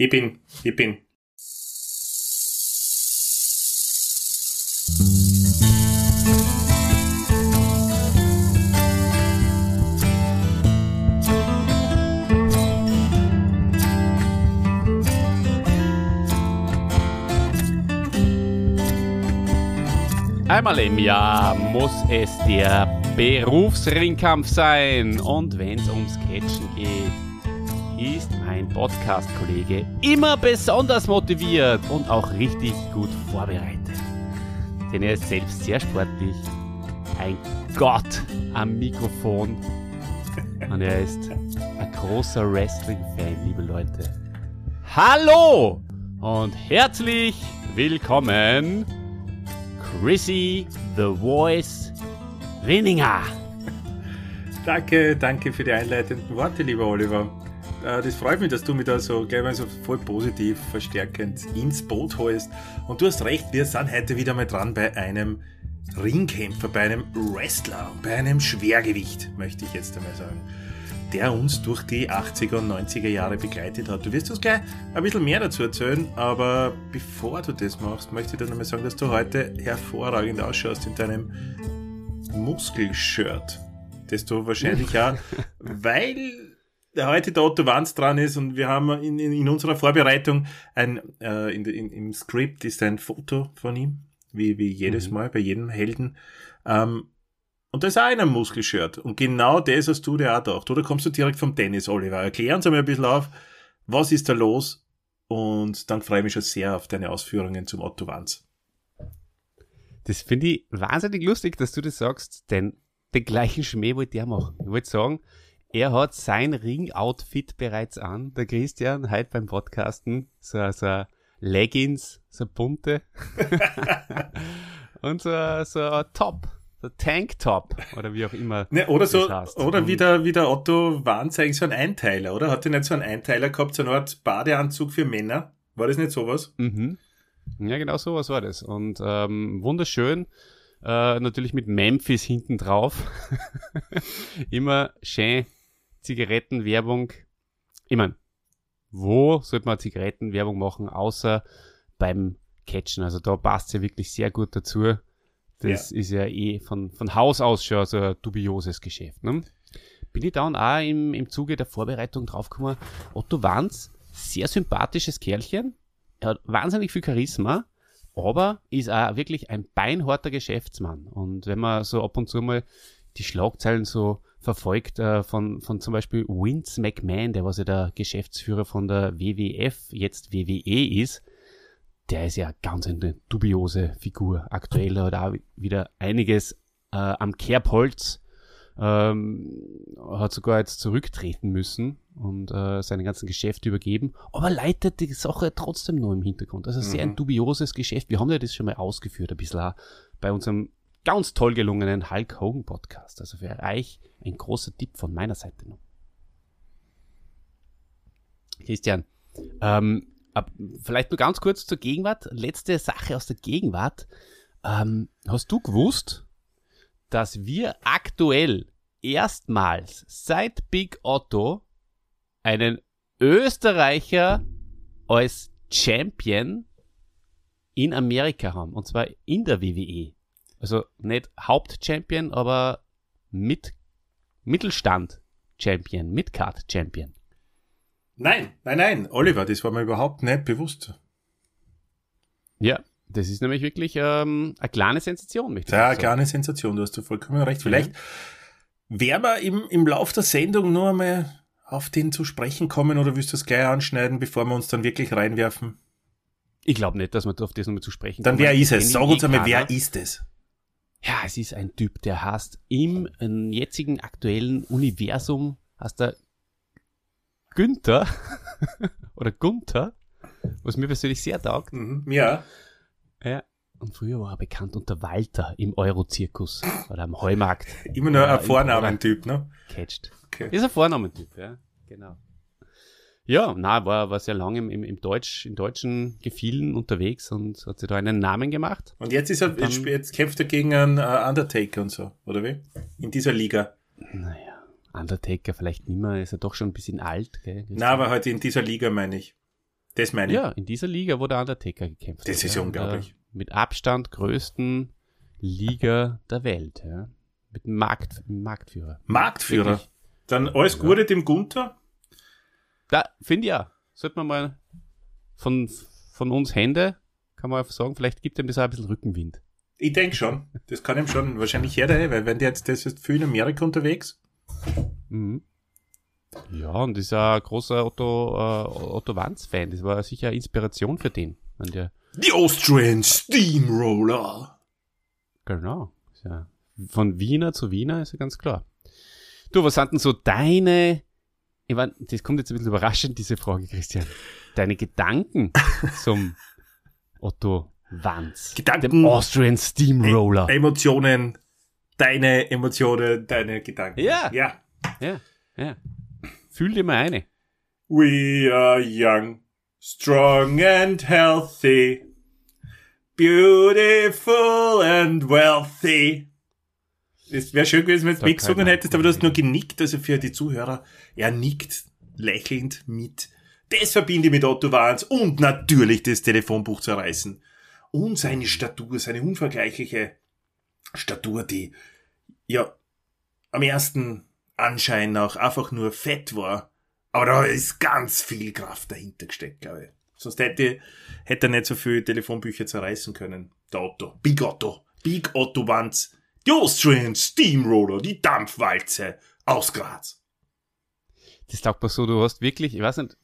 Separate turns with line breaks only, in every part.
Ich bin, ich bin.
Einmal im Jahr muss es der Berufsringkampf sein. Und wenn es ums Catchen geht, ist mein Podcast-Kollege immer besonders motiviert und auch richtig gut vorbereitet. Denn er ist selbst sehr sportlich, ein Gott am Mikrofon und er ist ein großer Wrestling-Fan, liebe Leute. Hallo und herzlich willkommen Chrissy The Voice Winninger.
Danke, danke für die einleitenden Worte, lieber Oliver. Äh, Das freut mich, dass du mich da so gleich mal so voll positiv verstärkend ins Boot holst. Und du hast recht, wir sind heute wieder mal dran bei einem Ringkämpfer, bei einem Wrestler, bei einem Schwergewicht, möchte ich jetzt einmal sagen, der uns durch die 80er und 90er Jahre begleitet hat. Du wirst uns gleich ein bisschen mehr dazu erzählen, aber bevor du das machst, möchte ich dir nochmal sagen, dass du heute hervorragend ausschaust in deinem Muskelshirt, das du wahrscheinlich ja, weil heute der Otto Wanz dran ist und wir haben in, in, in unserer Vorbereitung ein, äh, in, in, im Skript ist ein Foto von ihm, wie, wie jedes
Mhm.
Mal bei jedem Helden. Ähm, und da ist auch einer Muskelshirt. Und genau das hast du dir auch gedacht. Oder kommst du direkt vom Tennis, Oliver? Erklär uns einmal ein bisschen auf, was ist da los? Und dann freue ich mich schon sehr auf deine Ausführungen zum Otto Wanz.
Das finde ich wahnsinnig lustig, dass du das sagst, denn den gleichen Schmäh wollte der machen. Ich wollte sagen, er hat sein Ring-Outfit bereits an, der Christian, heute beim Podcasten, so, so Leggings, so bunte und so, so ein Top, so Tanktop oder wie auch immer.
Ne, oder so,
heißt.
oder wie
Und-
der, wie der Otto eigentlich so ein Einteiler, oder? Hat er nicht so einen Einteiler gehabt, so eine Art Badeanzug für Männer? War das nicht sowas?
Mhm. Ja, genau so was war das. Und ähm, wunderschön. Äh, natürlich mit Memphis hinten drauf. Immer schön Zigarettenwerbung. Ich mein, wo sollte man Zigarettenwerbung machen, außer beim Catchen? Also da passt ja wirklich sehr gut dazu. Das ist ja eh von, von Haus aus schon so ein dubioses Geschäft. Ne? Bin ich dann auch im, im Zuge der Vorbereitung draufgekommen, Otto Wanz, sehr sympathisches Kerlchen, er hat wahnsinnig viel Charisma, aber ist auch wirklich ein beinharter Geschäftsmann. Und wenn man so ab und zu mal die Schlagzeilen so verfolgt äh, von, von zum Beispiel Vince McMahon, der was ja der Geschäftsführer von der WWF, jetzt WWE ist, der ist ja ganz eine dubiose Figur. Aktuell hat er auch wieder einiges äh, am Kerbholz, ähm, hat sogar jetzt zurücktreten müssen und äh, seine ganzen Geschäfte übergeben, aber leitet die Sache trotzdem nur im Hintergrund. Also sehr
Mhm.
ein dubioses Geschäft. Wir haben ja das schon mal ausgeführt, ein bisschen auch bei unserem ganz toll gelungenen Hulk Hogan Podcast. Also für euch ein großer Tipp von meiner Seite noch. Christian, ähm, vielleicht nur ganz kurz zur Gegenwart. Letzte Sache aus der Gegenwart. Ähm, hast du gewusst, dass wir aktuell erstmals seit Big Otto einen Österreicher als Champion in Amerika haben. Und zwar in der WWE. Also nicht Hauptchampion, aber mit Mittelstand Champion, Midcard Champion.
Nein, nein, nein, Oliver, das war mir überhaupt nicht bewusst.
Ja, das ist nämlich wirklich ähm, eine kleine Sensation, möchte ich
Ja,
sagen.
kleine Sensation, du hast du vollkommen recht. Vielleicht werden wir im, im Lauf der Sendung nur einmal auf den zu sprechen kommen oder willst du es gleich anschneiden, bevor wir uns dann wirklich reinwerfen?
Ich glaube nicht, dass wir auf das nochmal zu sprechen
Dann
kommen.
wer ist es? Sag uns
eh
einmal,
keiner.
wer ist es?
Ja, es ist ein Typ, der heißt im äh, jetzigen aktuellen Universum, heißt er Günther oder Gunther, was mir persönlich sehr taugt.
Mhm. Ja.
Ja. Und früher war er bekannt unter Walter im Eurozirkus oder am Heumarkt
Immer nur ein Vornamentyp, ne?
catcht.
Okay.
Ist ein Vornamentyp, ja, genau. Ja, na, war, war sehr lange im, im, im Deutsch, in deutschen Gefielen unterwegs und hat sich da einen Namen gemacht.
Und jetzt ist er,
Dann-
jetzt, jetzt kämpft er gegen einen äh, Undertaker und so, oder wie? In dieser Liga.
Naja, Undertaker vielleicht nicht mehr, ist er doch schon ein bisschen alt, gell?
Na, aber halt in dieser Liga meine ich. Das meine ich.
Ja, in dieser Liga, wo der Undertaker gekämpft
Das
hat.
ist
ja,
unglaublich.
Der mit Abstand größten Liga der Welt. Ja. Mit dem Markt, Marktführer.
Marktführer.
Wirklich.
Dann alles Gute dem Gunther.
Da, finde ich ja. Sollte man mal von, von uns Hände, kann man sagen, vielleicht gibt ihm das auch ein bisschen Rückenwind.
Ich denke schon. Das kann ihm schon wahrscheinlich her, weil wenn der jetzt, das ist viel in Amerika unterwegs.
Mhm. Ja, und ist ja ein großer Otto, äh, Otto Wanz-Fan. Das war sicher eine Inspiration für den. Und der,
The Austrian Steamroller.
genau. Ist ja von Wiener zu Wiener ist ja ganz klar. Du, was sind denn so deine, ich mein, das kommt jetzt ein bisschen überraschend, diese Frage, Christian. Deine Gedanken zum Otto Wanz.
Gedanken.
Dem Austrian Steamroller.
Emotionen. Deine Emotionen, deine Gedanken.
Ja.
Ja.
Ja, ja. Fühl dir mal eine.
We are young, strong and healthy, beautiful and wealthy. Es wäre schön gewesen, wenn du mitgesungen
keine
hättest, aber du hast nur genickt, also für die Zuhörer. Er nickt lächelnd mit. Das verbinde ich mit Otto Wahns und natürlich das Telefonbuch zerreißen. Und seine Statur, seine unvergleichliche Statur, die ja am ersten Anschein nach einfach nur fett war. Aber da ist ganz viel Kraft dahinter gesteckt, glaube ich. Sonst hätte, hätte er nicht so viele Telefonbücher zerreißen können. Der Otto. Big Otto. Big Otto Wanz. Die Austrian Steamroller. Die Dampfwalze aus Graz.
Das taugt mir so, du hast wirklich, ich weiß nicht,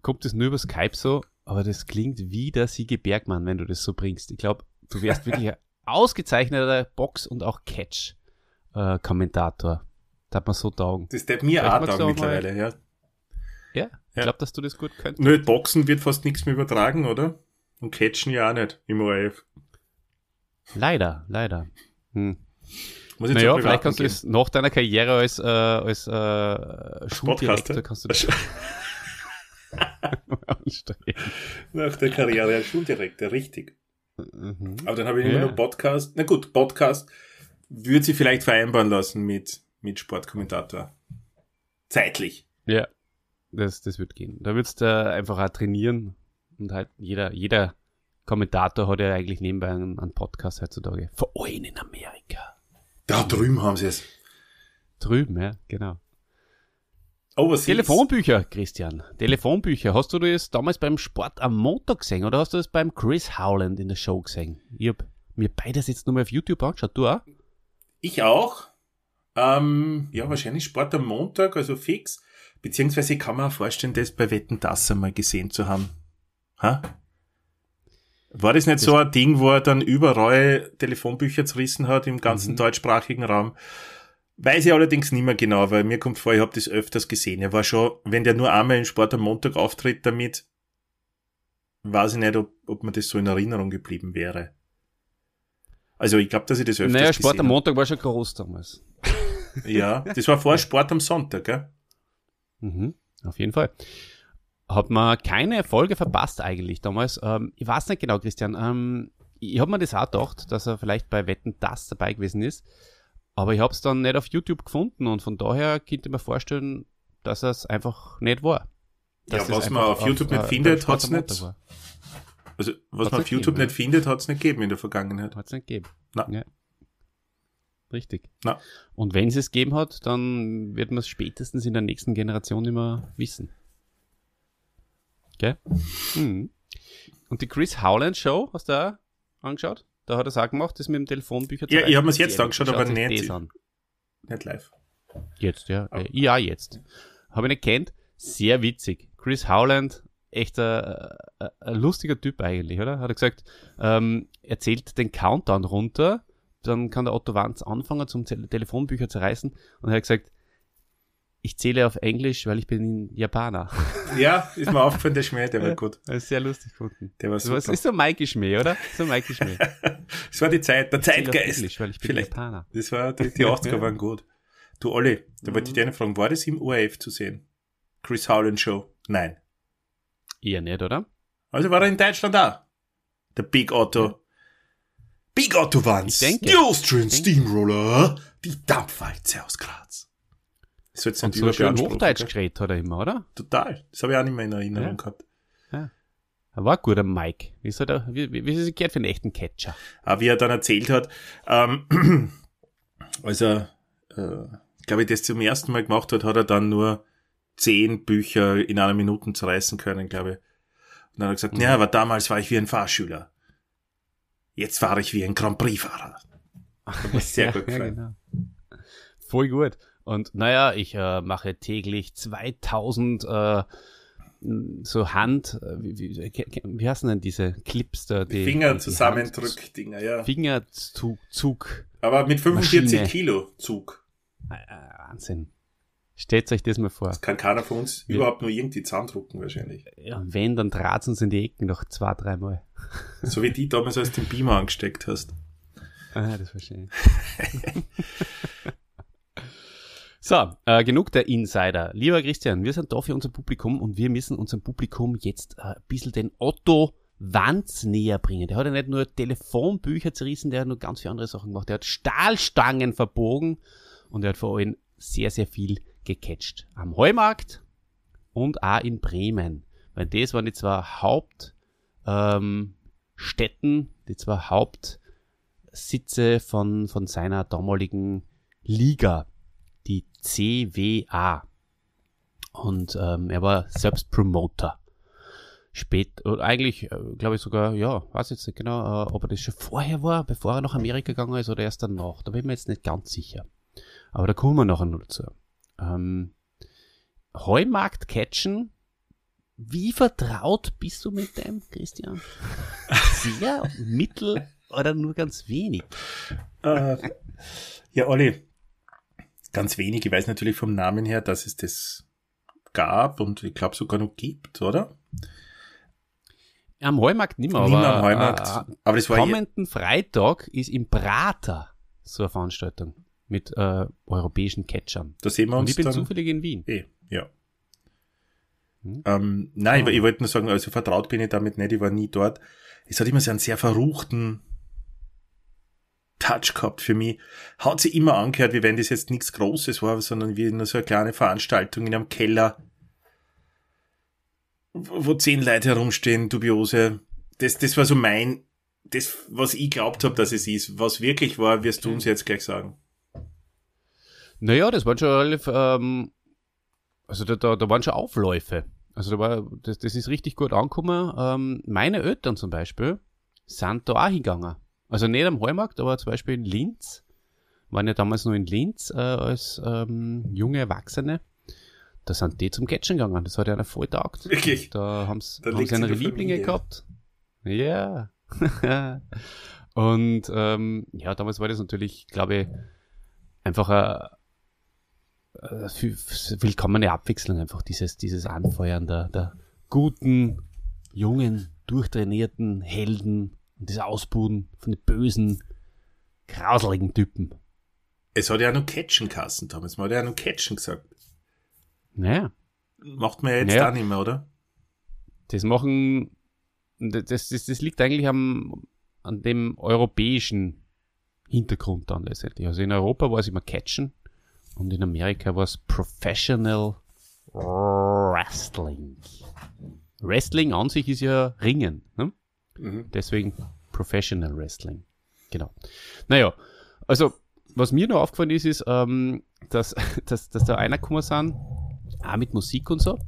kommt das nur über Skype so, aber das klingt wie der Siege Bergmann, wenn du das so bringst. Ich glaube, du wärst wirklich ein ausgezeichneter Box- und auch Catch-Kommentator. da hat man so taugen.
Das tät mir
Vielleicht
auch taugen mittlerweile, ja.
Ja, ich
Ja.
glaube, dass du das gut könntest.
Nö, Boxen wird fast nichts mehr übertragen, oder? Und Catchen ja auch nicht im ORF.
Leider, leider. Hm.
Muss
Naja, vielleicht kannst du
Privaten
es nach deiner Karriere als, äh, als äh, Schuldirektor kannst du das
gehen. Nach der Karriere als Schuldirektor, richtig.
Mhm.
Aber dann habe ich immer
Ja.
nur Podcast. Na gut, Podcast würde sie vielleicht vereinbaren lassen mit, mit Sportkommentator. Zeitlich.
Ja, das, das wird gehen. Da würdest du einfach auch trainieren und halt jeder, jeder Kommentator hat ja eigentlich nebenbei einen, einen Podcast heutzutage. Vor allem in Amerika.
Da drüben haben sie es.
Drüben, ja, genau.
Overseas.
Telefonbücher, Christian. Telefonbücher. Hast du das damals beim Sport am Montag gesehen oder hast du das beim Chris Howland in der Show gesehen? Ich hab mir beides jetzt nochmal auf YouTube angeschaut. Du auch?
Ich auch. Ähm, ja, wahrscheinlich Sport am Montag, also fix. Beziehungsweise kann man auch vorstellen, das bei Wetten das einmal gesehen zu haben. Ha? War das nicht
Das-
so ein Ding, wo er dann überall Telefonbücher zerrissen hat im ganzen
Mhm.
deutschsprachigen Raum? Weiß ich allerdings nicht mehr genau, weil mir kommt vor, ich habe das öfters gesehen. Er war schon, wenn der nur einmal im Sport am Montag auftritt damit, weiß ich nicht, ob, ob mir das so in Erinnerung geblieben wäre. Also ich glaube, dass ich das öfters
Naja, Sport
gesehen
am. Montag war schon groß damals.
Ja, das war vor Sport am Sonntag, gell?
Mhm, auf jeden Fall. Hat man keine Folge verpasst eigentlich damals. Ähm, ich weiß nicht genau, Christian. Ähm, ich habe mir das auch gedacht, dass er vielleicht bei Wetten das dabei gewesen ist. Aber ich habe es dann nicht auf YouTube gefunden und von daher könnte ich mir vorstellen, dass er es einfach nicht war.
Ja,
Dass das
was man auf YouTube nicht
äh,
findet,
am Montag
nicht.
war.
Also, was
Hat's
man
nicht
auf YouTube
gegeben,
nicht findet, hat's nicht gegeben in der Vergangenheit.
Hat es nicht gegeben.
Na.
Ja. Richtig.
Na.
Und wenn es es gegeben hat, dann wird man es spätestens in der nächsten Generation immer wissen. Gell? Mhm. Und die Chris Howland Show, hast du auch angeschaut? Da hat er es auch gemacht, das mit dem Telefonbücher
Ja, ich hab mir's jetzt
Sehr
angeschaut, aber nicht-
an.
Nicht live.
Jetzt, ja. Äh, ja, jetzt. Habe ich nicht kennt. Sehr witzig. Chris Howland, echt ein, ein, ein lustiger Typ eigentlich, oder? Hat er gesagt, ähm, er zählt den Countdown runter, dann kann der Otto Wanz anfangen zum Te Telefonbücher zu reißen und er hat gesagt, ich zähle auf Englisch, weil ich bin Japaner.
Ja, ist mir aufgefallen, der Schmäh, der war gut.
Das ist sehr lustig gefunden.
Der war super.
das ist so Mikey Schmäh, oder? So Mikey Schmäh.
Das war die Zeit, der Zeitgeist.
Englisch, weil ich bin
Vielleicht.
Japaner.
Das war, die, die 80er
Ja.
waren gut. Du, Olli, da wollte ich
Mhm.
dich eine fragen, war das im ORF zu sehen? Chris Howland Show? Nein.
Eher nicht, oder?
Also war er in Deutschland auch. Der Big Otto. Big Otto.
Ich denke.
Die Austrian. Steamroller. Die Dampfwalze aus Graz. Das wird
Und so schön Hochdeutsch geredet hat er immer, oder?
Total. Das habe ich auch nicht mehr in Erinnerung
Ja.
gehabt.
Ja. Er war ein guter Mike. Wie, soll der, wie, wie, wie ist es gehört für einen echten Catcher?
Aber wie er dann erzählt hat, ähm, als er, äh, glaube ich, das zum ersten Mal gemacht hat, hat er dann nur zehn Bücher in einer Minute zerreißen können, glaube ich. Und dann hat er gesagt, mhm. ja, aber damals war ich wie ein Fahrschüler. Jetzt fahre ich wie ein Grand Prix-Fahrer.
Sehr ja, gut gefallen. Ja, genau. Voll gut. Und naja, ich äh, mache täglich 2000 äh, so Hand, äh, wie, wie, wie heißen denn diese Clips da?
Die, Fingerzusammendrückdinger, ja.
Fingerzug.
Aber mit 45 Maschine. Kilo Zug.
Äh, Wahnsinn. Stellt euch das mal vor. Das
kann keiner von uns ja. überhaupt nur irgendwie zusammendrucken wahrscheinlich.
Ja, wenn, dann draht uns in die Ecken noch zwei, dreimal.
So wie die damals, als den Beamer angesteckt hast.
Ah, das war schön. so, äh, genug der Insider. Lieber Christian, wir sind da für unser Publikum und wir müssen unserem Publikum jetzt äh, ein bisschen den Otto Wanz näher bringen. Der hat ja nicht nur Telefonbücher zerrissen, der hat nur ganz viele andere Sachen gemacht. Der hat Stahlstangen verbogen und er hat vor allem sehr, sehr viel gecatcht. Am Heumarkt und auch in Bremen. Weil das waren die zwei Hauptstädten, ähm, die zwei Hauptsitze von, von seiner damaligen Liga, CWA. Und ähm, er war selbst Promoter. Spät, oder eigentlich, äh, glaube ich sogar, ja, weiß jetzt nicht genau, äh, ob er das schon vorher war, bevor er nach Amerika gegangen ist oder erst danach. Da bin ich mir jetzt nicht ganz sicher. Aber da kommen wir nachher noch dazu. Ähm, Heumarkt catchen. Wie vertraut bist du mit dem, Christian? Sehr, mittel oder nur ganz wenig?
Äh, ja, Olli, ganz wenig. Ich weiß natürlich vom Namen her, dass es das gab und ich glaube sogar noch gibt, oder?
Am Heumarkt nicht mehr,
aber, am Heumarkt. Äh,
aber das war kommenden Freitag ist im Prater so eine Veranstaltung mit äh, europäischen Catchern.
Da sehen wir uns
Und ich bin zufällig in Wien.
Eh, ja. Hm? Ähm, nein, ah. ich, ich wollte nur sagen, also vertraut bin ich damit nicht, ich war nie dort. Es hat immer so einen sehr verruchten Touch gehabt für mich. Hat sich immer angehört, wie wenn das jetzt nichts Großes war, sondern wie nur so eine kleine Veranstaltung in einem Keller, wo zehn Leute herumstehen, dubiose. Das, das war so mein, das, was ich glaubt habe, dass es ist. Was wirklich war, wirst du uns jetzt gleich sagen.
Naja, das waren schon relativ, ähm, also da, da, da waren schon Aufläufe. Also da war, das, das ist richtig gut angekommen. Ähm, meine Eltern zum Beispiel sind da auch hingegangen. Also nicht am Heumarkt, aber zum Beispiel in Linz. Waren ja damals nur in Linz äh, als ähm, junge Erwachsene. Da sind die zum Catchen gegangen. Das hat ja einer voll taugt.
Wirklich?
Da haben's, da haben sie ihre Lieblinge Familie. gehabt. Ja. Und ähm, ja, damals war das natürlich, glaube ich, einfach ein äh, willkommene Abwechslung einfach, dieses, dieses Anfeuern der, der guten, jungen, durchtrainierten Helden und das Ausbuden von den bösen, grauseligen Typen.
Es hat ja noch Catchen kassen damals, man hat ja noch Catchen gesagt.
Naja.
Macht man ja jetzt naja. auch nicht mehr, oder?
Das machen, das, das, das liegt eigentlich am, an dem europäischen Hintergrund dann letztendlich. Also in Europa war es immer Catchen und in Amerika war es Professional Wrestling. Wrestling an sich ist ja Ringen. Ne? Mhm. Deswegen Professional Wrestling. Genau. Naja, also was mir noch aufgefallen ist, ist, ähm, dass, dass, dass da einer gekommen sind, auch mit Musik und so,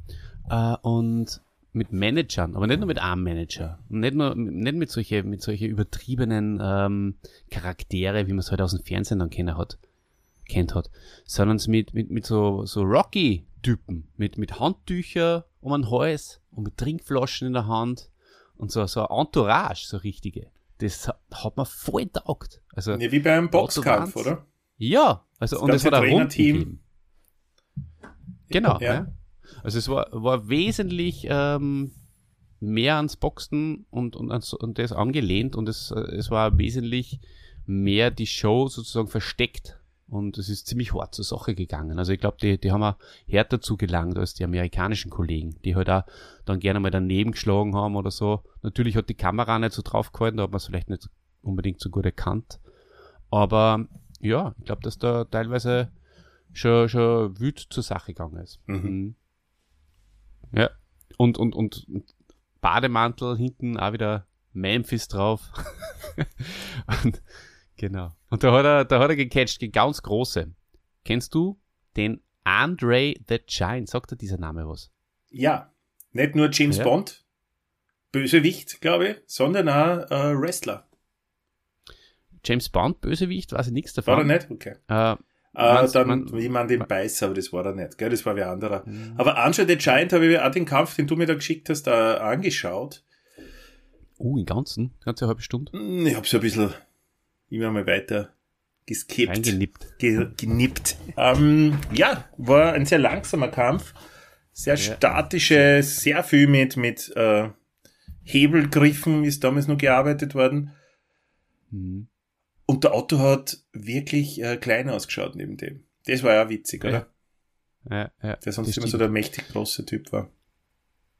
äh, und mit Managern, aber nicht nur mit einem Manager, nicht nur nicht mit solche mit solche übertriebenen ähm, Charaktere, wie man es halt aus dem Fernsehen dann kennen hat, kennt hat, sondern mit, mit, mit so, so Rocky-Typen, mit, mit Handtücher um den Hals und mit Trinkflaschen in der Hand und so, so ein Entourage, so richtige. Das hat man voll taugt. Also,
ja, wie bei einem Boxkampf, oder?
Ja, also, das und es war ein Rundenteam. Genau, ja. ja. Also es war, war wesentlich ähm, mehr ans Boxen und, und, und das angelehnt und es, es war wesentlich mehr die Show sozusagen versteckt und es ist ziemlich hart zur Sache gegangen. Also ich glaube, die, die haben auch härter zugelangt als die amerikanischen Kollegen, die halt auch dann gerne mal daneben geschlagen haben oder so. Natürlich hat die Kamera nicht so drauf gehalten, da hat man es vielleicht nicht unbedingt so gut erkannt. Aber ja, ich glaube, dass da teilweise schon, schon wüt zur Sache gegangen ist. Mhm. mhm. Ja. Und, und, und, und Bademantel, hinten auch wieder Memphis drauf. und, genau. Und da hat er, da hat er gecatcht, die ganz große. Kennst du den Andre the Giant? Sagt dir dieser Name was?
Ja. Nicht nur James ja. Bond, Bösewicht, glaube ich, sondern auch äh, Wrestler.
James Bond, Bösewicht, weiß ich nichts davon.
War er nicht? Okay. Äh, äh, dann, man, wie man den man, beißt, aber das war er nicht, gell? Das war wer anderer. Mhm. Aber Andre the Giant habe ich auch den Kampf, den du mir da geschickt hast, da angeschaut.
Uh, im Ganzen? Ganze halbe Stunde?
Hm, ich habe so ein bisschen immer mal weiter geskippt.
Eingenippt.
Ge genippt. Ähm, ja, war ein sehr langsamer Kampf. Sehr ja. statische, sehr viel mit, mit äh, Hebelgriffen ist damals noch gearbeitet worden. Mhm. Und der Otto hat wirklich äh, klein ausgeschaut neben dem. Das war ja witzig, oder?
Ja, ja.
Der sonst immer so der mächtig große Typ war.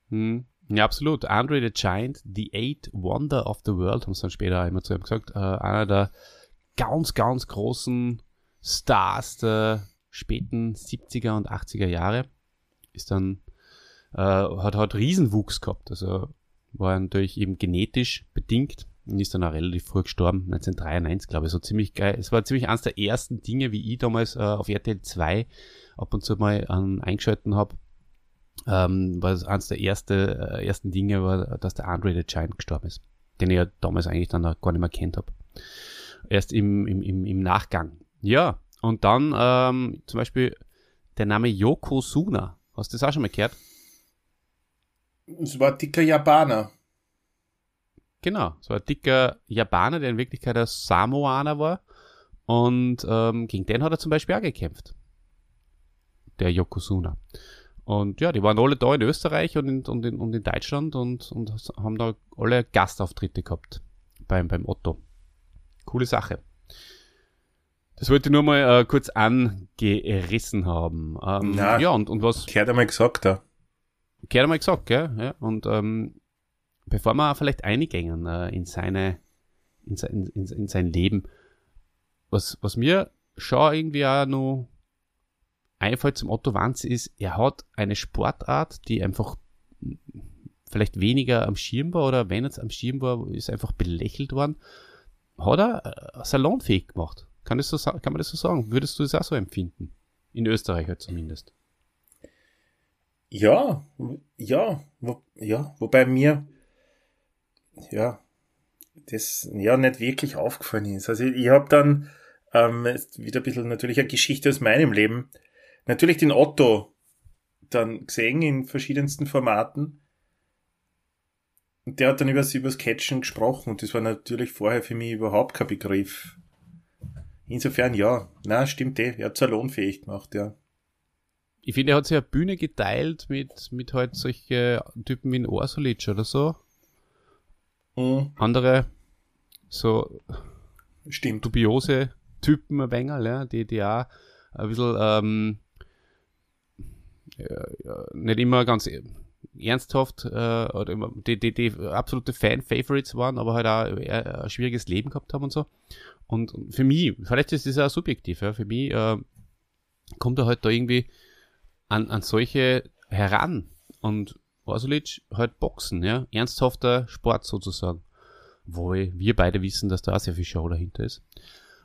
Hm. Ja, absolut. Andre the Giant, The Eight Wonder of the World, haben sie dann später immer zu ihm gesagt. Äh, einer der ganz, ganz großen Stars der späten 70er und 80er Jahre. Ist dann, äh, hat, hat Riesenwuchs gehabt. Also war natürlich eben genetisch bedingt und ist dann auch relativ früh gestorben, 1993, glaube ich, so ziemlich geil. Es war ziemlich eines der ersten Dinge, wie ich damals äh, auf RTL 2 ab und zu mal ähm, eingeschalten habe. Ähm, war es eines der erste, äh, ersten Dinge, war, dass der Andre the Giant gestorben ist, den ich ja damals eigentlich dann gar nicht mehr kennt habe. Erst im, im, im, im Nachgang. Ja, und dann ähm, zum Beispiel der Name Yokozuna. Hast du das auch schon mal gehört?
Es war dicker Japaner.
Genau, so ein dicker Japaner, der in Wirklichkeit ein Samoaner war. Und ähm, gegen den hat er zum Beispiel auch gekämpft. Der Yokozuna. Und ja, die waren alle da in Österreich und in, und in, und in Deutschland und, und haben da alle Gastauftritte gehabt beim, beim Otto. Coole Sache. Das wollte ich nur mal äh, kurz angerissen haben. Ähm, Na, ja, und, und was.
Gehört einmal gesagt, da.
Gehört einmal gesagt, gell? Ja, und ähm, bevor wir vielleicht eingängen äh, in seine, in sein, in, in sein Leben, was, was mir schon irgendwie auch noch einfällt zum Otto Wanz ist, er hat eine Sportart, die einfach vielleicht weniger am Schirm war oder wenn es am Schirm war, ist einfach belächelt worden, hat er äh, salonfähig gemacht. Kann, das so, kann man das so sagen? Würdest du das auch so empfinden? In Österreich halt zumindest.
Ja, ja, wo, ja, wobei mir ja, das ja nicht wirklich aufgefallen ist. Also ich, ich habe dann ähm, wieder ein bisschen natürlich eine Geschichte aus meinem Leben. Natürlich den Otto dann gesehen in verschiedensten Formaten. Und der hat dann übers, übers Catchen gesprochen und das war natürlich vorher für mich überhaupt kein Begriff. Insofern ja, na stimmt eh, er hat salonfähig gemacht, ja.
Ich finde, er hat sich eine Bühne geteilt mit, mit halt solche Typen wie Orsulic oder so. Mhm. Andere so
Stimmt.
dubiose Typen ein wenig, ja, die, die auch ein bisschen ähm, nicht immer ganz ernsthaft äh, oder die, die, die absolute Fan-Favorites waren, aber halt auch ein schwieriges Leben gehabt haben und so. Und für mich, vielleicht ist das auch subjektiv, ja, für mich äh, kommt er halt da irgendwie an, an solche heran und Orsulic halt Boxen, ja, ernsthafter Sport sozusagen. Wohl, wir beide wissen, dass da auch sehr viel Show dahinter ist.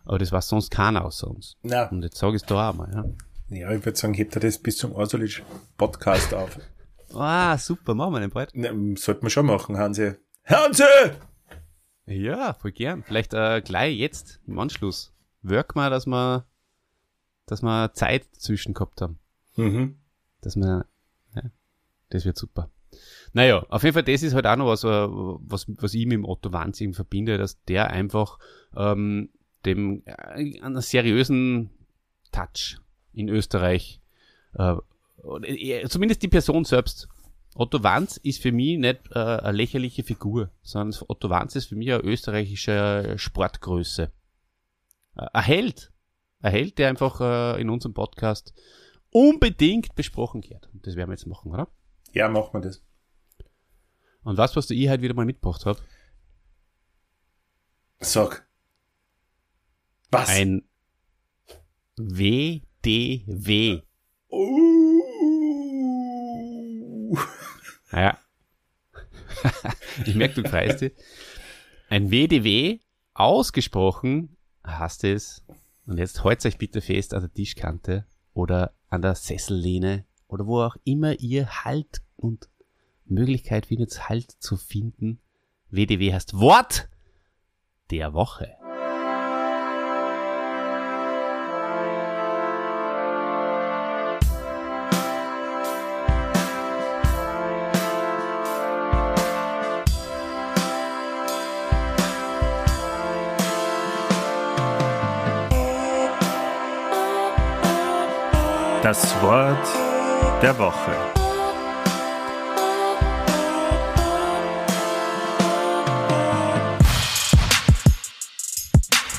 Aber das war sonst keiner außer uns.
Ja.
Und jetzt sage ich es da auch mal, ja.
Ja, ich würde sagen, hebt er das bis zum Orsulic Podcast auf.
Ah, super, machen wir den bald.
Na, sollten wir schon machen, Hansi. Hansi!
Ja, voll gern. Vielleicht äh, gleich jetzt im Anschluss. Work mal, dass wir, dass wir Zeit dazwischen gehabt haben.
Mhm.
Dass wir das wird super. Naja, auf jeden Fall, das ist halt auch noch was, äh, was, was ich mit dem Otto Wanzing verbinde, dass der einfach ähm, dem äh, einen seriösen Touch in Österreich, äh, äh, zumindest die Person selbst. Otto Wanz ist für mich nicht äh, eine lächerliche Figur, sondern Otto Wanz ist für mich eine österreichische Sportgröße. Äh, ein Held. Ein Held, der einfach äh, in unserem Podcast unbedingt besprochen wird. Und das werden wir jetzt machen, oder?
Ja, machen wir das.
Und was, was du ich halt wieder mal mitgebracht habe?
Sag. Was?
Ein WDW.
Uh.
Ja. Ich merke, du freust dich. Ein WDW, ausgesprochen hast es. Und jetzt haltet euch bitte fest an der Tischkante oder an der Sessellehne oder wo auch immer ihr Halt und Möglichkeit findet, Halt zu finden. WDW heißt Wort der Woche.
Das Wort der Woche.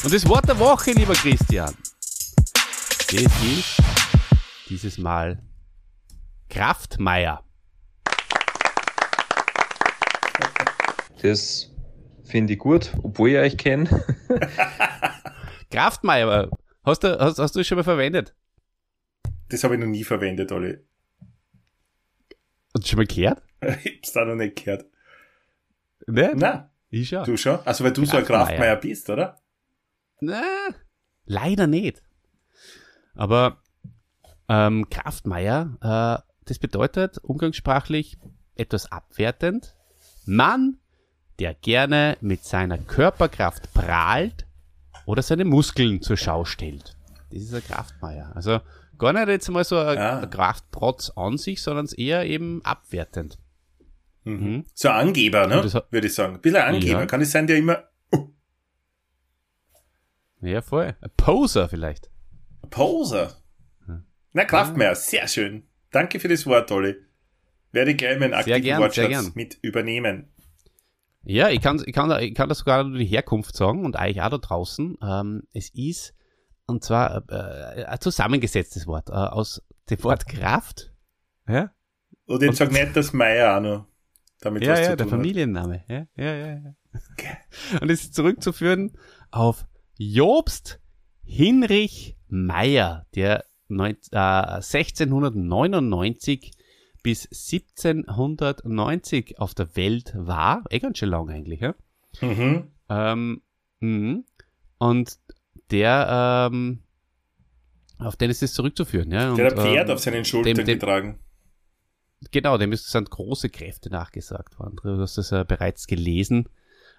Und das Wort der Woche, lieber Christian, das ist dieses Mal Kraftmeier.
Das finde ich gut, obwohl ich euch kenne.
Kraftmeier, hast du, hast, hast du das schon mal verwendet?
Das habe ich noch nie verwendet, Olli.
Hast du schon mal gehört?
Ich hab's da noch nicht gehört.
Ne?
Na,
Ich schon.
du schon? Also, weil du so ein
Kraftmeier.
Kraftmeier bist, oder?
Na, leider nicht. Aber ähm, Kraftmeier, äh, das bedeutet umgangssprachlich etwas abwertend. Mann, der gerne mit seiner Körperkraft prahlt oder seine Muskeln zur Schau stellt. Das ist ein Kraftmeier. Also gar nicht jetzt mal so ein,
Ah.
ein Kraftprotz an sich, sondern es eher eben abwertend. Mhm.
So ein Angeber, ne? Würde ich sagen. Ein bisschen ein Angeber.
Ja.
Kann es sein, der immer
Ja, voll. Ein Poser vielleicht.
Poser. Na, Kraftmeier, sehr schön. Danke für das Wort, Olli. Werde ich gleich meinen aktiven
gern,
Wortschatz mit übernehmen.
Ja, ich kann, ich kann, ich kann das sogar nur die Herkunft sagen und eigentlich auch da draußen. Ähm, es ist, und zwar äh, ein zusammengesetztes Wort äh, aus dem Wort Kraft. Ja,
Und jetzt
Und-
sag nicht, dass Meier auch noch damit
ja,
was
ja
zu
der
tun
Familienname. Ja, ja, ja, ja. Und es ist zurückzuführen auf Jobst Hinrich Meyer, der neun, äh, 1699 bis 1790 auf der Welt war. Eh ganz schön lang eigentlich, ja?
hat. Mhm.
Ähm, mhm. Und der, ähm, auf den ist es zurückzuführen, ja. Und,
Der hat ein Pferd
ähm,
auf seinen Schultern
dem- dem-
getragen.
Genau, dem ist, sind große Kräfte nachgesagt worden. Du hast das ja bereits gelesen.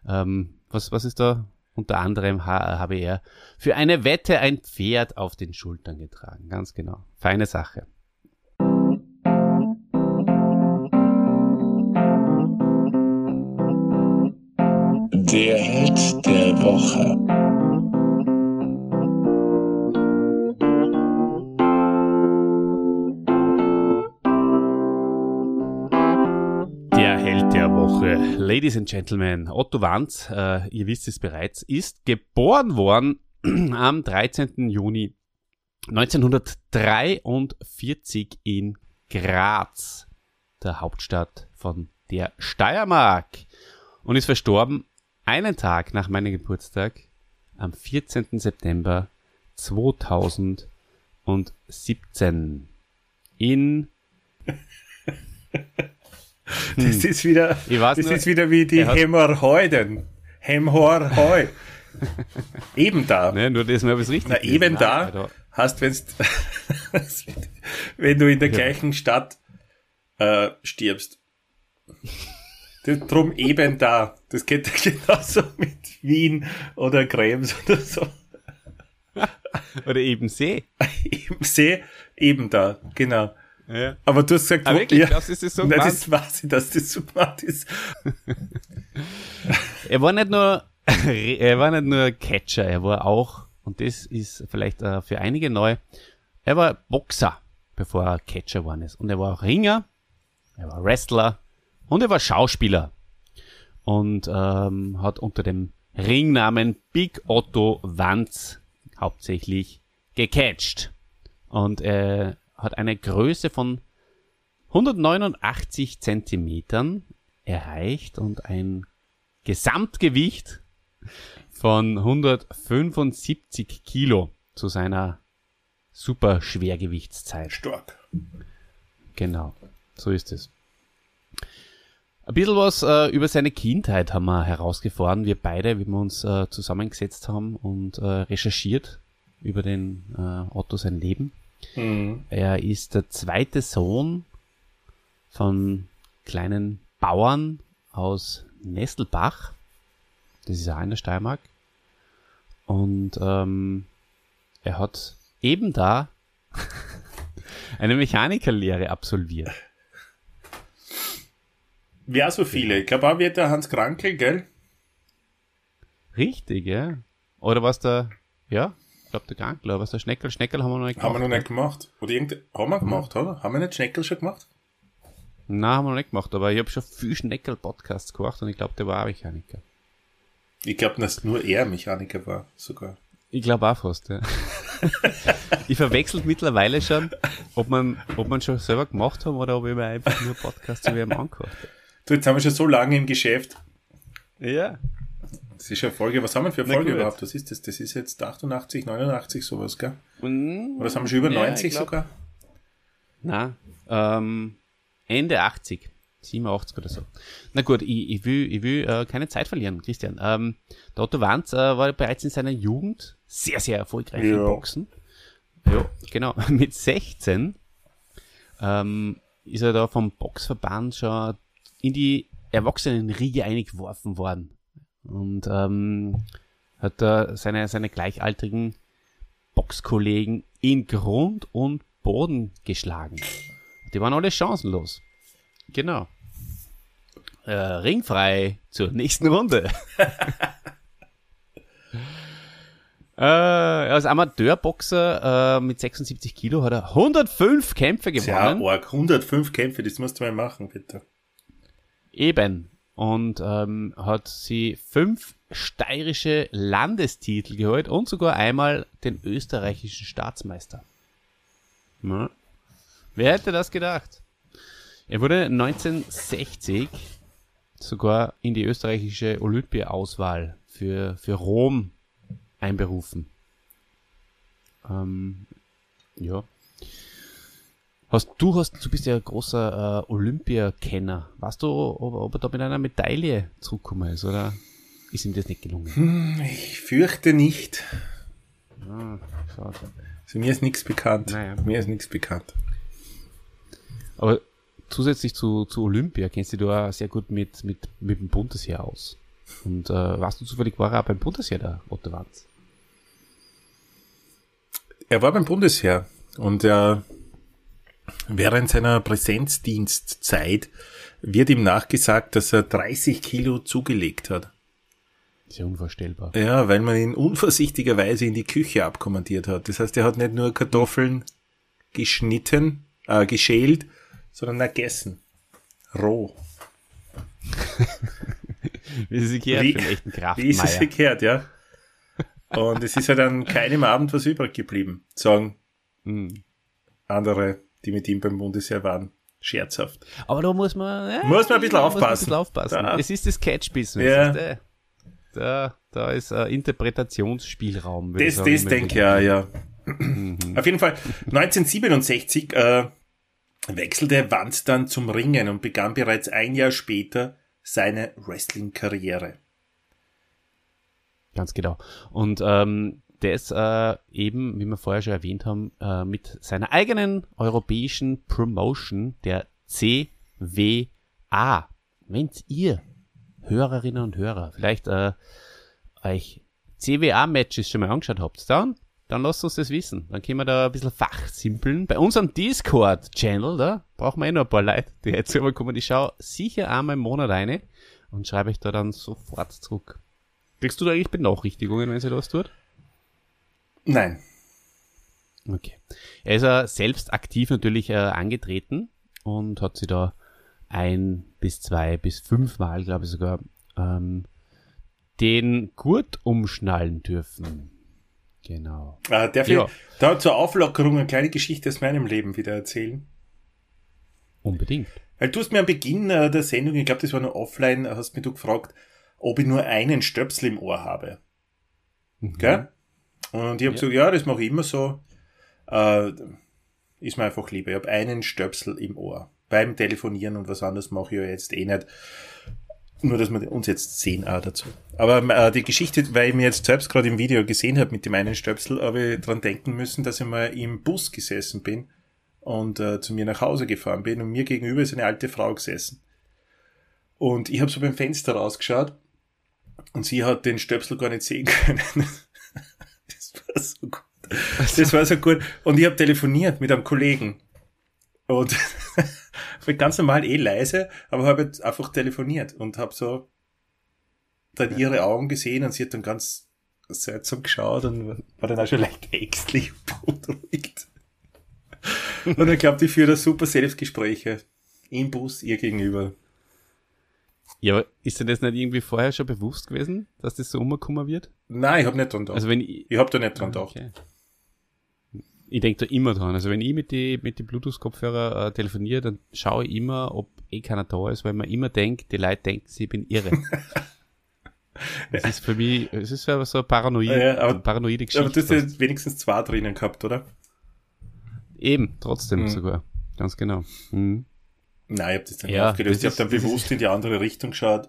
Ähm, was, was ist da? Unter anderem ha habe er für eine Wette ein Pferd auf den Schultern getragen. Ganz genau. Feine Sache.
Der Held der Woche.
Ladies and Gentlemen, Otto Wanz, äh, ihr wisst es bereits, ist geboren worden am 13. Juni 1943 in Graz, der Hauptstadt von der Steiermark. Und ist verstorben einen Tag nach meinem Geburtstag am 14. September 2017 in
Das ist wieder, das
nur,
ist wieder wie die
er
Hämorrhoiden. Hämorrhoi. eben da.
Ne, nur das mal was richtig.
Na, eben
Nein,
da
Alter.
hast, wenn's, wenn du in der gleichen Stadt äh, stirbst. Das, drum eben da. Das geht genauso mit Wien oder Krems oder so.
Oder eben See.
Eben See, eben da, genau.
Ja.
Aber du hast gesagt,
Ah, wirklich? Glaubst du, ist das so
Nein, das weiß ich, dass das so gemeint ist.
Er war nicht nur, er war nicht nur Catcher, er war auch, und das ist vielleicht äh, für einige neu, er war Boxer, bevor er Catcher geworden ist. Und er war auch Ringer, er war Wrestler und er war Schauspieler. Und ähm, hat unter dem Ringnamen Big Otto Wanz hauptsächlich gecatcht. Und er hat eine Größe von 189 Zentimetern erreicht und ein Gesamtgewicht von 175 Kilo zu seiner super Schwergewichtszeit.
Stark.
Genau, so ist es. Ein bisschen was äh, über seine Kindheit haben wir herausgefahren, wir beide, wie wir uns äh, zusammengesetzt haben und äh, recherchiert über den äh, Otto sein Leben.
Mhm.
Er ist der zweite Sohn von kleinen Bauern aus Nestelbach. Das ist auch in der Steiermark. Und ähm, er hat eben da eine Mechanikerlehre absolviert.
Wer so viele? Ich glaube auch wird der Hans Krankel, gell?
Richtig, ja. Oder was der, ja, ich glaube der Krankler, was der Schneckel, Schneckel haben wir noch nicht
Haben wir noch nicht gemacht. Oder irgend haben wir gemacht, oder? Haben wir nicht Schneckel schon gemacht?
Nein, haben wir noch nicht gemacht, aber ich habe schon viel Schneckel-Podcasts gemacht und ich glaube, der war auch Mechaniker.
Ich glaube, dass nur er Mechaniker war, sogar.
Ich glaube auch fast, ja. ich verwechselt mittlerweile schon, ob man, ob man schon selber gemacht haben oder ob ich mir einfach nur Podcasts zu ihm angehört habe.
Du, jetzt haben wir schon so lange im Geschäft.
Ja.
Das ist ja Folge, was haben wir für
Na
Folge überhaupt? Was ist das? Das ist jetzt 88, 89, sowas, gell?
Und,
Oder haben wir schon über
Ja,
90
ich glaub-
sogar?
Na, ähm, Ende 80. 87 oder so. Na gut, ich, ich will, ich will äh, keine Zeit verlieren, Christian. Ähm, der Otto Wanz äh, war bereits in seiner Jugend sehr, sehr erfolgreich im
Ja.
Boxen. Ja, genau. Mit 16 ähm, ist er da vom Boxverband schon in die Erwachsenenriege eingeworfen worden. Und ähm, hat da seine, seine gleichaltrigen Boxkollegen in Grund und Boden geschlagen. Die waren alle chancenlos. Genau. Äh, ringfrei zur nächsten Runde. äh, als Amateurboxer äh, mit 76 Kilo hat er 105 Kämpfe
Ja,
gewonnen.
arg. 105 Kämpfe, das musst du mal machen, bitte.
Eben. Und ähm, hat sie fünf steirische Landestitel geholt und sogar einmal den österreichischen Staatsmeister. Ja. Wer hätte das gedacht? Er wurde 1960 sogar in die österreichische Olympia-Auswahl für, für Rom einberufen. Ähm, ja. Hast, du hast, du bist ja ein großer äh, Olympia-Kenner. Weißt du, ob, ob er da mit einer Medaille zurückgekommen ist oder ist ihm das nicht gelungen?
Ich fürchte nicht.
Ah, schade.
Also mir ist nichts bekannt.
Naja.
Mir ist nichts bekannt.
Aber zusätzlich zu, zu Olympia kennst du dich auch sehr gut mit, mit, mit dem Bundesheer aus. Und äh, warst du zufällig war er auch beim Bundesheer der Otto Wanz?
Er war beim Bundesheer und er während seiner Präsenzdienstzeit wird ihm nachgesagt, dass er 30 Kilo zugelegt hat.
Ist ja unvorstellbar.
Ja, weil man ihn unvorsichtigerweise in die Küche abkommandiert hat. Das heißt, er hat nicht nur Kartoffeln geschnitten, äh, geschält, sondern gegessen. Roh.
Wie sie sich gehört
Wie-
für einen echten
Wie ist es verkehrt, ja? Und es ist ja dann keinem Abend was übrig geblieben, sagen
Hm.
andere, die mit ihm beim Bundesheer waren. Scherzhaft.
Aber da muss man, ja,
Muss man ein bisschen aufpassen.
Ein bisschen aufpassen.
Da-
Es ist das Catch-Business.
Ja.
du? Da, da ist äh, Interpretationsspielraum.
Das,
sagen,
das denke ich ja, ja.
Mhm.
Auf jeden Fall, 1967 äh, wechselte Wanz dann zum Ringen und begann bereits ein Jahr später seine Wrestling-Karriere.
Ganz genau. Und ähm, das äh, eben, wie wir vorher schon erwähnt haben, äh, mit seiner eigenen europäischen Promotion, der CWA. Wenn ihr Hörerinnen und Hörer vielleicht äh, euch CWA-Matches schon mal angeschaut habt, dann, dann lasst uns das wissen. Dann können wir da ein bisschen fachsimpeln. Bei unserem Discord-Channel, da brauchen wir eh noch ein paar Leute, die jetzt rüberkommen. Ich schaue sicher einmal im Monat eine und schreibe euch da dann sofort zurück. Kriegst du da eigentlich Benachrichtigungen, wenn sie das tut?
Nein.
Okay. Er ist ja selbst aktiv natürlich äh, angetreten und hat sie da ein bis zwei bis fünfmal, glaube ich sogar, ähm, den Gurt umschnallen dürfen. Genau.
Äh, darf ich
Ja.
da zur Auflockerung eine kleine Geschichte aus meinem Leben wieder erzählen?
Unbedingt.
Weil du hast mir am Beginn äh, der Sendung, ich glaube, das war noch offline, hast mich du gefragt, ob ich nur einen Stöpsel im Ohr habe.
Mhm.
Gell? Und ich habe gesagt, ja, das mache ich immer so. Äh, ist mir einfach lieber. Ich habe einen Stöpsel im Ohr. beim Telefonieren und was anderes mache ich ja jetzt eh nicht. Nur, dass wir uns jetzt sehen auch dazu. Aber äh, die Geschichte, weil ich mir jetzt selbst gerade im Video gesehen habe mit dem einen Stöpsel, habe ich dran denken müssen, dass ich mal im Bus gesessen bin und äh, zu mir nach Hause gefahren bin und mir gegenüber ist eine alte Frau gesessen. Und ich habe so beim Fenster rausgeschaut und sie hat den Stöpsel gar nicht sehen können. Das war so gut. Das war so gut. Und ich habe telefoniert mit einem Kollegen. Und ganz normal eh leise, aber habe jetzt einfach telefoniert und habe so dann ihre Augen gesehen und sie hat dann ganz seltsam geschaut und war dann auch schon leicht ängstlich und beunruhigt. Und ich glaube, die führt da super Selbstgespräche im Bus ihr gegenüber.
Ja, aber ist dir das nicht irgendwie vorher schon bewusst gewesen, dass das so umgekommen wird?
Nein, ich habe nicht dran gedacht.
Also wenn ich,
ich habe da nicht dran gedacht.
okay. Ich denke da immer dran. Also wenn ich mit die, mit die Bluetooth-Kopfhörer äh, telefoniere, dann schaue ich immer, ob eh keiner da ist, weil man immer denkt, die Leute denken, ich bin irre. Das ist für mich, es ist aber so eine Paranoid,
Ja, aber-
eine paranoide Geschichte.
Aber du hast ja wenigstens zwei drinnen gehabt, oder?
Eben, trotzdem
Mhm.
sogar. Ganz genau. Mhm.
Nein, ich habe das dann
Ja,
aufgelöst.
das
Ich habe dann
das
bewusst in die andere Richtung geschaut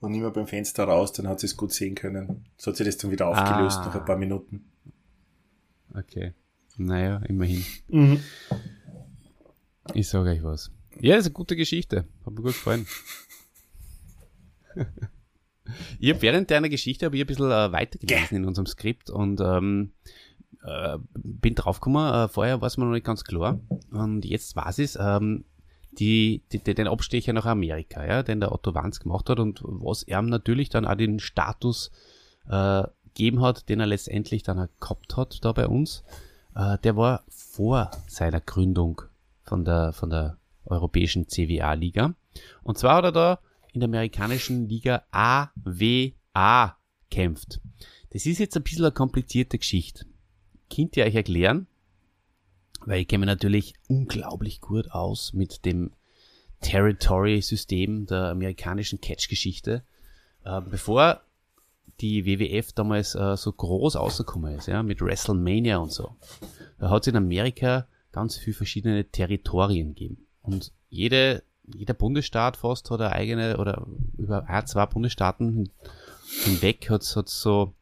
und immer beim Fenster raus, dann hat sie es gut sehen können. So hat sie das dann wieder aufgelöst
Ah.
nach ein paar Minuten.
Okay. Naja, immerhin.
Mhm.
Ich sage euch was. Ja, ist eine gute Geschichte. Hat mir gut gefallen. ich habe während deiner Geschichte habe ich ein bisschen äh, weitergelesen in unserem Skript und ähm, äh, bin draufgekommen, äh, vorher war es mir noch nicht ganz klar. Und jetzt weiß ich ähm, die, die, den Abstecher nach Amerika, ja, den der Otto Wanz gemacht hat und was er natürlich dann auch den Status äh, gegeben hat, den er letztendlich dann gehabt hat da bei uns, äh, der war vor seiner Gründung von der, von der europäischen CWA-Liga. Und zwar hat er da in der amerikanischen Liga AWA kämpft. Das ist jetzt ein bisschen eine komplizierte Geschichte. Könnt ihr euch erklären? Weil ich kenne natürlich unglaublich gut aus mit dem Territory-System der amerikanischen Catch-Geschichte. Äh, bevor die WWF damals äh, so groß rausgekommen ist, ja, mit WrestleMania und so, da hat es in Amerika ganz viele verschiedene Territorien gegeben. Und jede, jeder Bundesstaat fast hat eine eigene, oder über ein, zwei Bundesstaaten hin- hinweg hat es so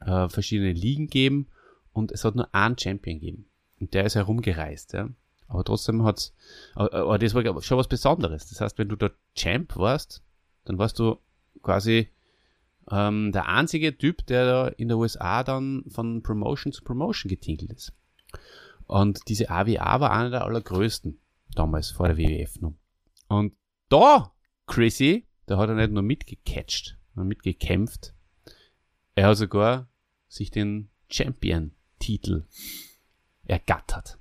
äh, verschiedene Ligen gegeben und es hat nur einen Champion gegeben. Und der ist herumgereist, ja. Aber trotzdem hat's, aber, aber das war schon was Besonderes. Das heißt, wenn du der Champ warst, dann warst du quasi ähm, der einzige Typ, der da in der USA dann von Promotion zu Promotion getinkelt ist. Und diese AWA war einer der allergrößten damals vor der WWF noch. Und da, Chrissy, da hat er nicht nur mitgecatcht und mitgekämpft, er hat sogar sich den Champion-Titel ergattert.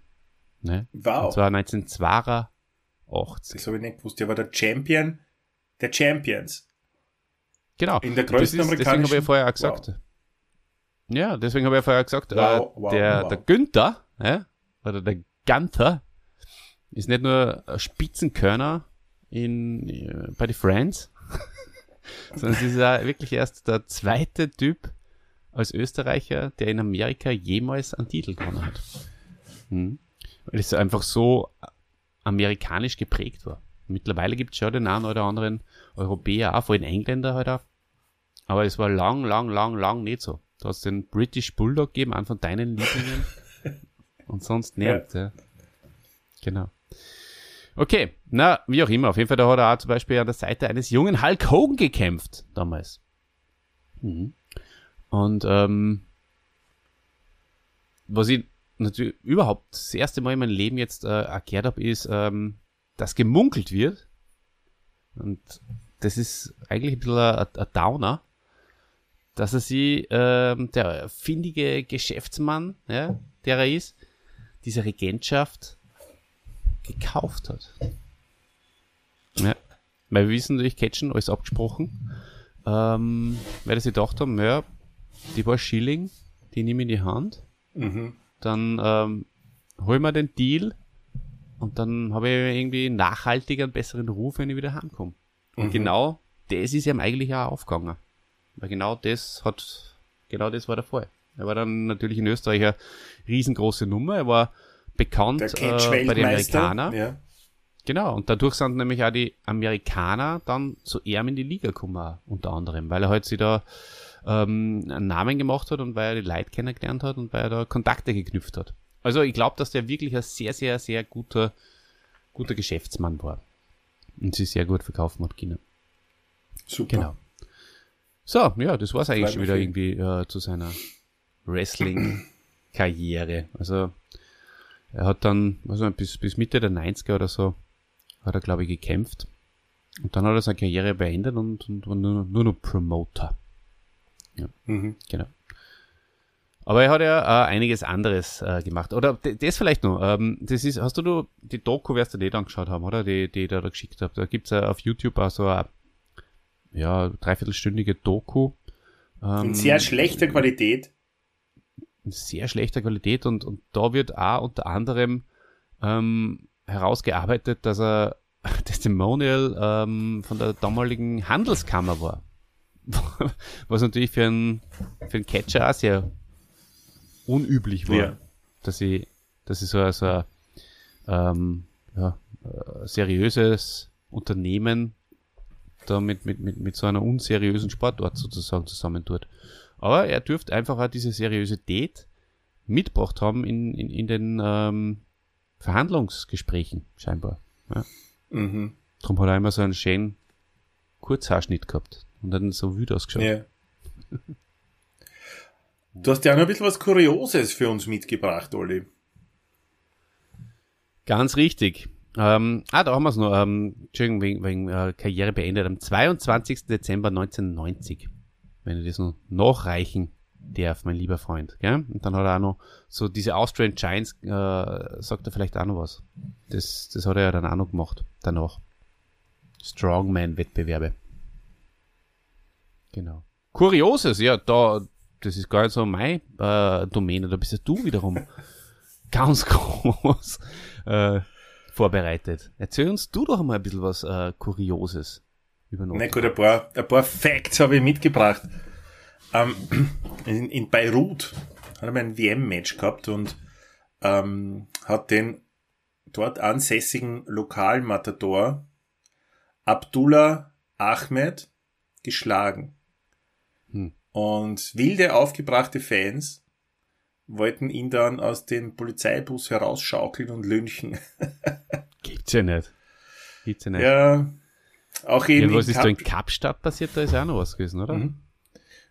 Ne?
Wow.
Und zwar 1982.
Das habe ich nicht gewusst. Der war der Champion der Champions.
Genau.
In der größten
ist, Deswegen habe ich ja
amerikanischen-
vorher auch gesagt. Ja, deswegen habe ich ja vorher gesagt,
Wow,
äh,
wow,
der,
wow.
der Günther, ja, oder der Gunther, ist nicht nur ein Spitzenkörner in, äh, bei den Friends, sondern es ist ja wirklich erst der zweite Typ als Österreicher, der in Amerika jemals einen Titel gewonnen hat. Hm. Weil es einfach so amerikanisch geprägt war. Mittlerweile gibt es schon den einen oder anderen Europäer, auch vor allem Engländer halt auch. Aber es war lang, lang, lang, lang nicht so. Du hast den British Bulldog gegeben, einen von deinen Lieblingen. und sonst nicht. Ja. Genau. Okay, na, wie auch immer. Auf jeden Fall, da hat er auch zum Beispiel an der Seite eines jungen Hulk Hogan gekämpft, damals. Mhm. Und ähm, was ich natürlich überhaupt das erste Mal in meinem Leben jetzt äh, erklärt habe, ist, ähm, dass gemunkelt wird. Und das ist eigentlich ein bisschen ein, Downer, dass er sie, ähm, der findige Geschäftsmann, ja, der er ist, diese Regentschaft gekauft hat. Ja. Weil wir wissen natürlich, Catchen, alles abgesprochen. Ähm, weil sie gedacht haben, ja, die paar Schilling, die nehme ich in die Hand,
Mhm.
Dann ähm, hol mir den Deal und dann habe ich irgendwie nachhaltiger einen besseren Ruf, wenn ich wieder heimkomme. Und
Mhm.
genau das ist ihm eigentlich auch aufgegangen. Weil genau das hat, genau das war der Fall. Er war dann natürlich in Österreich eine riesengroße Nummer. Er war bekannt äh, bei den. Amerikanern.
ja.
Genau, und dadurch sind nämlich auch die Amerikaner dann zu ihm in die Liga gekommen, unter anderem, weil er halt sich da ähm, einen Namen gemacht hat und weil er die Leute kennengelernt hat und weil er da Kontakte geknüpft hat. Also ich glaube, dass der wirklich ein sehr, sehr, sehr guter, guter Geschäftsmann war. Und sie sehr gut verkaufen hat können.
Super.
Genau. So, ja, das war's eigentlich
Freut
schon wieder
viel.
irgendwie äh, zu seiner Wrestling-Karriere. Also er hat dann, also bis, bis Mitte der 90er oder so, hat er, glaube ich, gekämpft. Und dann hat er seine Karriere beendet und, und war nur, nur noch Promoter.
Mhm.
Genau. Aber er hat ja äh, einiges anderes äh, gemacht. Oder das vielleicht noch. Ähm, das ist, hast du du die Doku, wirst du die dann geschaut haben, oder? Die, die ich da, da geschickt habe. Da gibt's ja auf YouTube auch so eine ja, dreiviertelstündige Doku. Ähm,
In sehr schlechter Qualität.
in sehr schlechter Qualität und, und da wird auch unter anderem ähm, herausgearbeitet, dass er Testimonial ähm, von der damaligen Handelskammer war. Was natürlich für einen, für einen Catcher auch sehr unüblich war,
Ja.
dass sie, dass so, so ein ähm, ja, äh, seriöses Unternehmen da mit, mit, mit, mit so einer unseriösen Sportart sozusagen zusammentut. Aber er dürfte einfach auch diese Seriosität mitgebracht haben in, in, in den ähm, Verhandlungsgesprächen, scheinbar. Ja.
Mhm.
Darum hat er immer so einen schönen Kurzhaarschnitt gehabt und dann so wütend ausgeschaut.
Ja. Du hast ja auch noch ein bisschen was Kurioses für uns mitgebracht, Olli.
Ganz richtig. Ähm, ah, da haben wir es noch. Ähm, Entschuldigung, wegen, wegen äh, Karriere beendet am 22. Dezember 1990. Wenn ich das noch nachreichen darf, mein lieber Freund. Gell? Und dann hat er auch noch so diese Austrian Giants, äh, sagt er vielleicht auch noch was. Das, das hat er ja dann auch noch gemacht. Danach. Strongman-Wettbewerbe. Genau. Kurioses, ja, da, das ist gar nicht so mein äh, Domäne, da bist ja du wiederum ganz groß äh, vorbereitet. Erzähl uns du doch mal ein bisschen was äh, Kurioses über
Na
Nottingham.
gut, ein paar, ein paar Facts habe ich mitgebracht. Ähm, in, in Beirut hat er mal ein WM-Match gehabt und ähm, hat den dort ansässigen Lokalmatador Abdullah Ahmed geschlagen. Und wilde, aufgebrachte Fans wollten ihn dann aus dem Polizeibus herausschaukeln und lynchen.
Gibt's ja nicht. Gibt's ja nicht.
Ja, auch in,
Ja, was ist da in
Kap-
Kapstadt passiert? Da ist auch noch was gewesen, oder?
Mhm.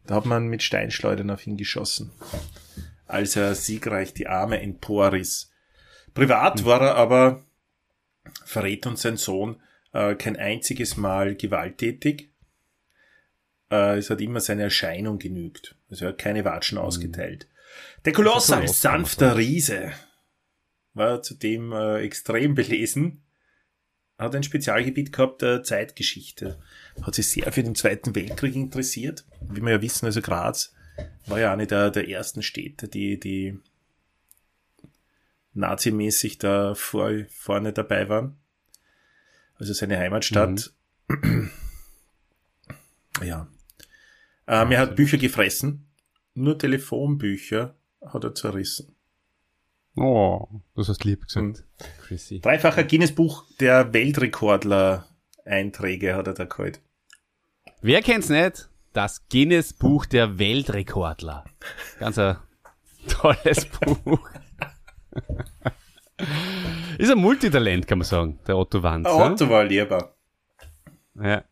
Da hat man mit Steinschleudern auf ihn geschossen, als er siegreich die Arme emporriss. Privat war er aber, verrät uns sein Sohn, äh, kein einziges Mal gewalttätig. Äh, es hat immer seine Erscheinung genügt. Also er hat keine Watschen ausgeteilt. Der Koloss als sanfter Riese war zudem äh, extrem belesen, hat ein Spezialgebiet gehabt der Zeitgeschichte hat sich sehr für den Zweiten Weltkrieg interessiert. Wie wir ja wissen, also Graz war ja eine der, der ersten Städte, die, die nazimäßig da vor, vorne dabei waren. Also seine Heimatstadt. Ja. Ähm, er hat Bücher gefressen. Nur Telefonbücher hat er zerrissen.
Oh, das hast lieb gesagt. Chrissy.
Dreifacher Guinness-Buch der Weltrekordler-Einträge hat er da geholt.
Wer kennt's nicht? Das Guinness Buch der Weltrekordler. Ganz ein tolles Buch. ist ein Multitalent, kann man sagen, der Otto Wanz.
Ah? Otto war lieber.
Ja.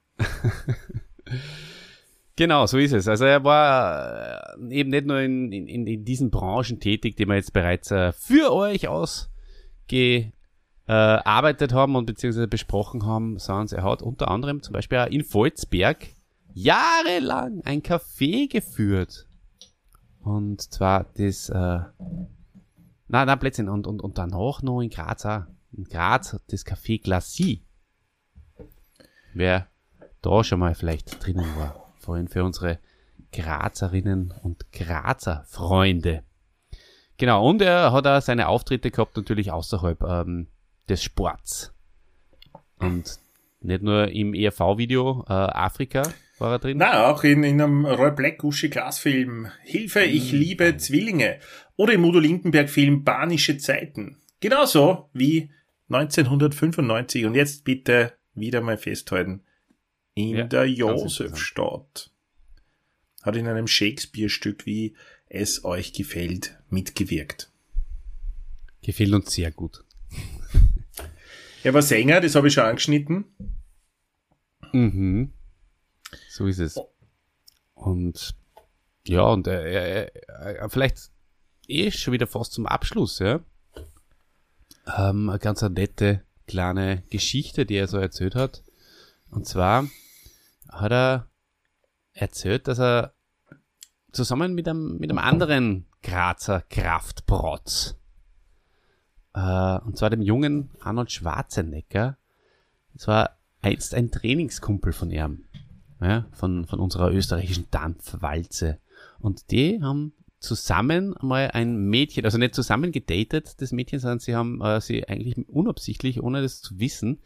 Genau, so ist es. Also er war äh, eben nicht nur in, in, in diesen Branchen tätig, die wir jetzt bereits äh, für euch ausgearbeitet äh, haben und beziehungsweise besprochen haben, sondern er hat unter anderem zum Beispiel auch in Volzberg jahrelang ein Café geführt. Und zwar das, äh, nein, nein, Plätzchen. Und, und, und danach noch in Graz auch. In Graz das Café Glacis. Wer da schon mal vielleicht drinnen war. Vorhin für unsere Grazerinnen und Grazer Freunde. Genau, und er hat auch seine Auftritte gehabt, natürlich außerhalb ähm, des Sports. Und nicht nur im ERV-Video äh, Afrika war er drin.
Na, auch in, in einem Roy Black Uschi Glasfilm Hilfe, ich liebe Zwillinge. Oder im Udo Lindenberg Film Banische Zeiten. Genauso wie 1995 und jetzt bitte wieder mal festhalten. In
Ja,
der Josefstadt hat in einem Shakespeare-Stück wie Es euch gefällt mitgewirkt.
Gefällt uns sehr gut.
Er war Sänger, das habe ich schon angeschnitten.
Mhm. So ist es. Und ja, und äh, äh, äh, vielleicht eh schon wieder fast zum Abschluss, ja. Ähm, eine ganz eine nette kleine Geschichte, die er so erzählt hat. Und zwar hat er erzählt, dass er zusammen mit einem, mit einem anderen Grazer Kraftprotz, äh, und zwar dem jungen Arnold Schwarzenegger, das war einst ein Trainingskumpel von ihm, ja, von, von unserer österreichischen Dampfwalze. Und die haben zusammen mal ein Mädchen, also nicht zusammen gedatet, das Mädchen, sondern sie haben äh, sie eigentlich unabsichtlich, ohne das zu wissen,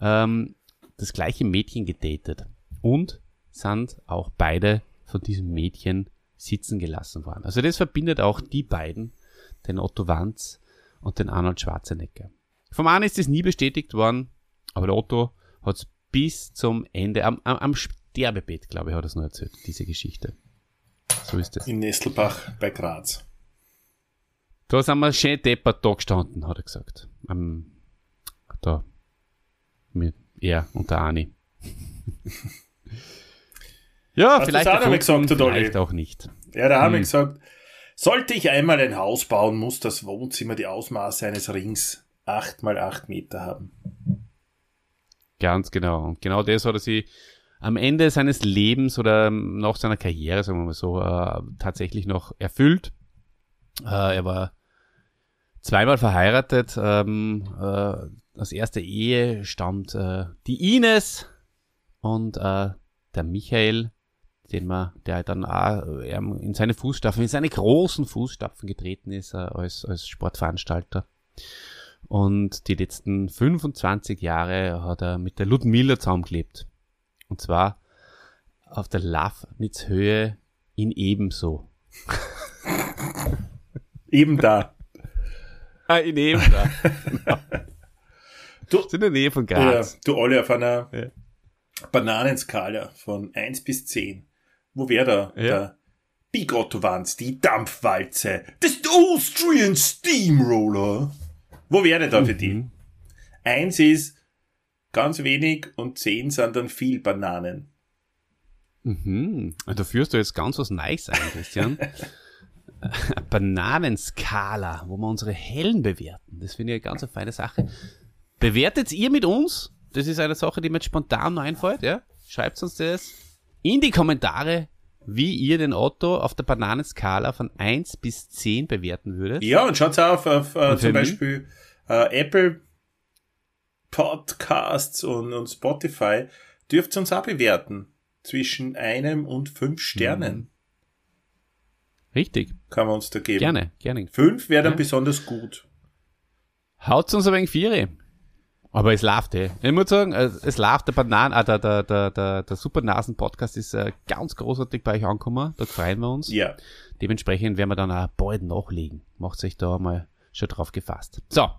ähm, das gleiche Mädchen gedatet. Und sind auch beide von diesem Mädchen sitzen gelassen worden. Also das verbindet auch die beiden, den Otto Wanz und den Arnold Schwarzenegger. Vom einen ist es nie bestätigt worden, aber der Otto hat es bis zum Ende, am, am, am Sterbebett, glaube ich, hat er es nur erzählt, diese Geschichte. So ist es.
In Nestelbach bei Graz.
Da sind wir schön deppert da gestanden, hat er gesagt. Am, da. Mit er und der Ani. ja,
Hast
vielleicht
auch gesagt,
vielleicht auch nicht.
Ja, da haben wir
Hm.
gesagt, sollte ich einmal ein Haus bauen, muss das Wohnzimmer die Ausmaße eines Rings 8 mal 8 Meter haben.
Ganz genau. Und genau das hat er sich am Ende seines Lebens oder nach seiner Karriere, sagen wir mal so, äh, tatsächlich noch erfüllt. Äh, er war zweimal verheiratet. Ähm, äh, aus erster Ehe stammt äh, die Ines und äh, der Michael, den man, der dann auch äh, in seine Fußstapfen, in seine großen Fußstapfen getreten ist äh, als, als Sportveranstalter. Und die letzten 25 Jahre hat er mit der Ludmilla zusammengelebt. Und zwar auf der Lafnitz-Höhe in Ebenso.
Eben da.
Ah, in Ebenso.
Du,
in der Nähe von
oder,
Graz.
du Olli, auf einer
Ja.
Bananenskala von 1 bis 10. Wo wäre da
Ja.
der Big Otto Wanz, die Dampfwalze, das Austrian Steamroller? Wo wäre da für die?
Mhm.
Eins ist ganz wenig und zehn sind dann viel Bananen.
Mhm. Da führst du jetzt ganz was Neues ein, Christian. Bananenskala, wo wir unsere Hellen bewerten. Das finde ich eine ganz eine feine Sache. Bewertet ihr mit uns? Das ist eine Sache, die mir jetzt spontan einfällt, ja? Schreibt uns das in die Kommentare, wie ihr den Otto auf der Bananenskala von 1 bis 10 bewerten würdet.
Ja, und schaut's auf, auf äh, zum? Beispiel äh, Apple Podcasts und, und Spotify. Dürft uns auch bewerten. Zwischen einem und fünf Sternen
Mhm. Richtig.
kann man uns da geben.
Gerne, gerne.
Fünf wäre dann
Ja.
besonders gut.
Haut's uns ein wenig Viere. Aber es läuft, eh. Ich muss sagen, es läuft, der Bananen, ah, der, der, der, der, der Supernasen-Podcast ist äh, ganz großartig bei euch angekommen. Da freuen wir uns.
Ja.
Dementsprechend werden wir dann auch bald nachlegen. Macht euch da mal schon drauf gefasst. So,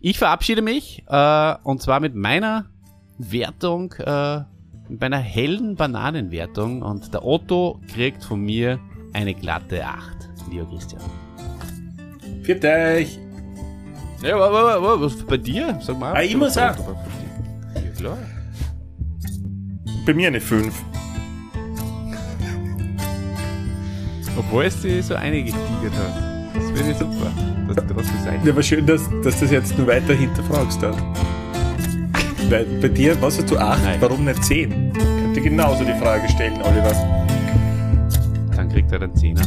ich verabschiede mich äh, und zwar mit meiner Wertung, äh, mit meiner hellen Bananenwertung und der Otto kriegt von mir eine glatte 8, lieber Christian.
Für euch.
Ja, wa- wa- wa- was bei dir? Sag mal.
Ah, ich muss auch.
Ja, klar.
Bei mir eine fünf.
Obwohl es dir so einige getigert hat. Das ich super, dass du das gesagt.
Ja, aber schön, dass, dass du das jetzt nur weiter hinterfragst. Da. Weil bei dir, was hast du acht?
Nein.
Warum nicht zehn? Könnte genauso die Frage stellen, Oliver.
Dann kriegt er den Zehner.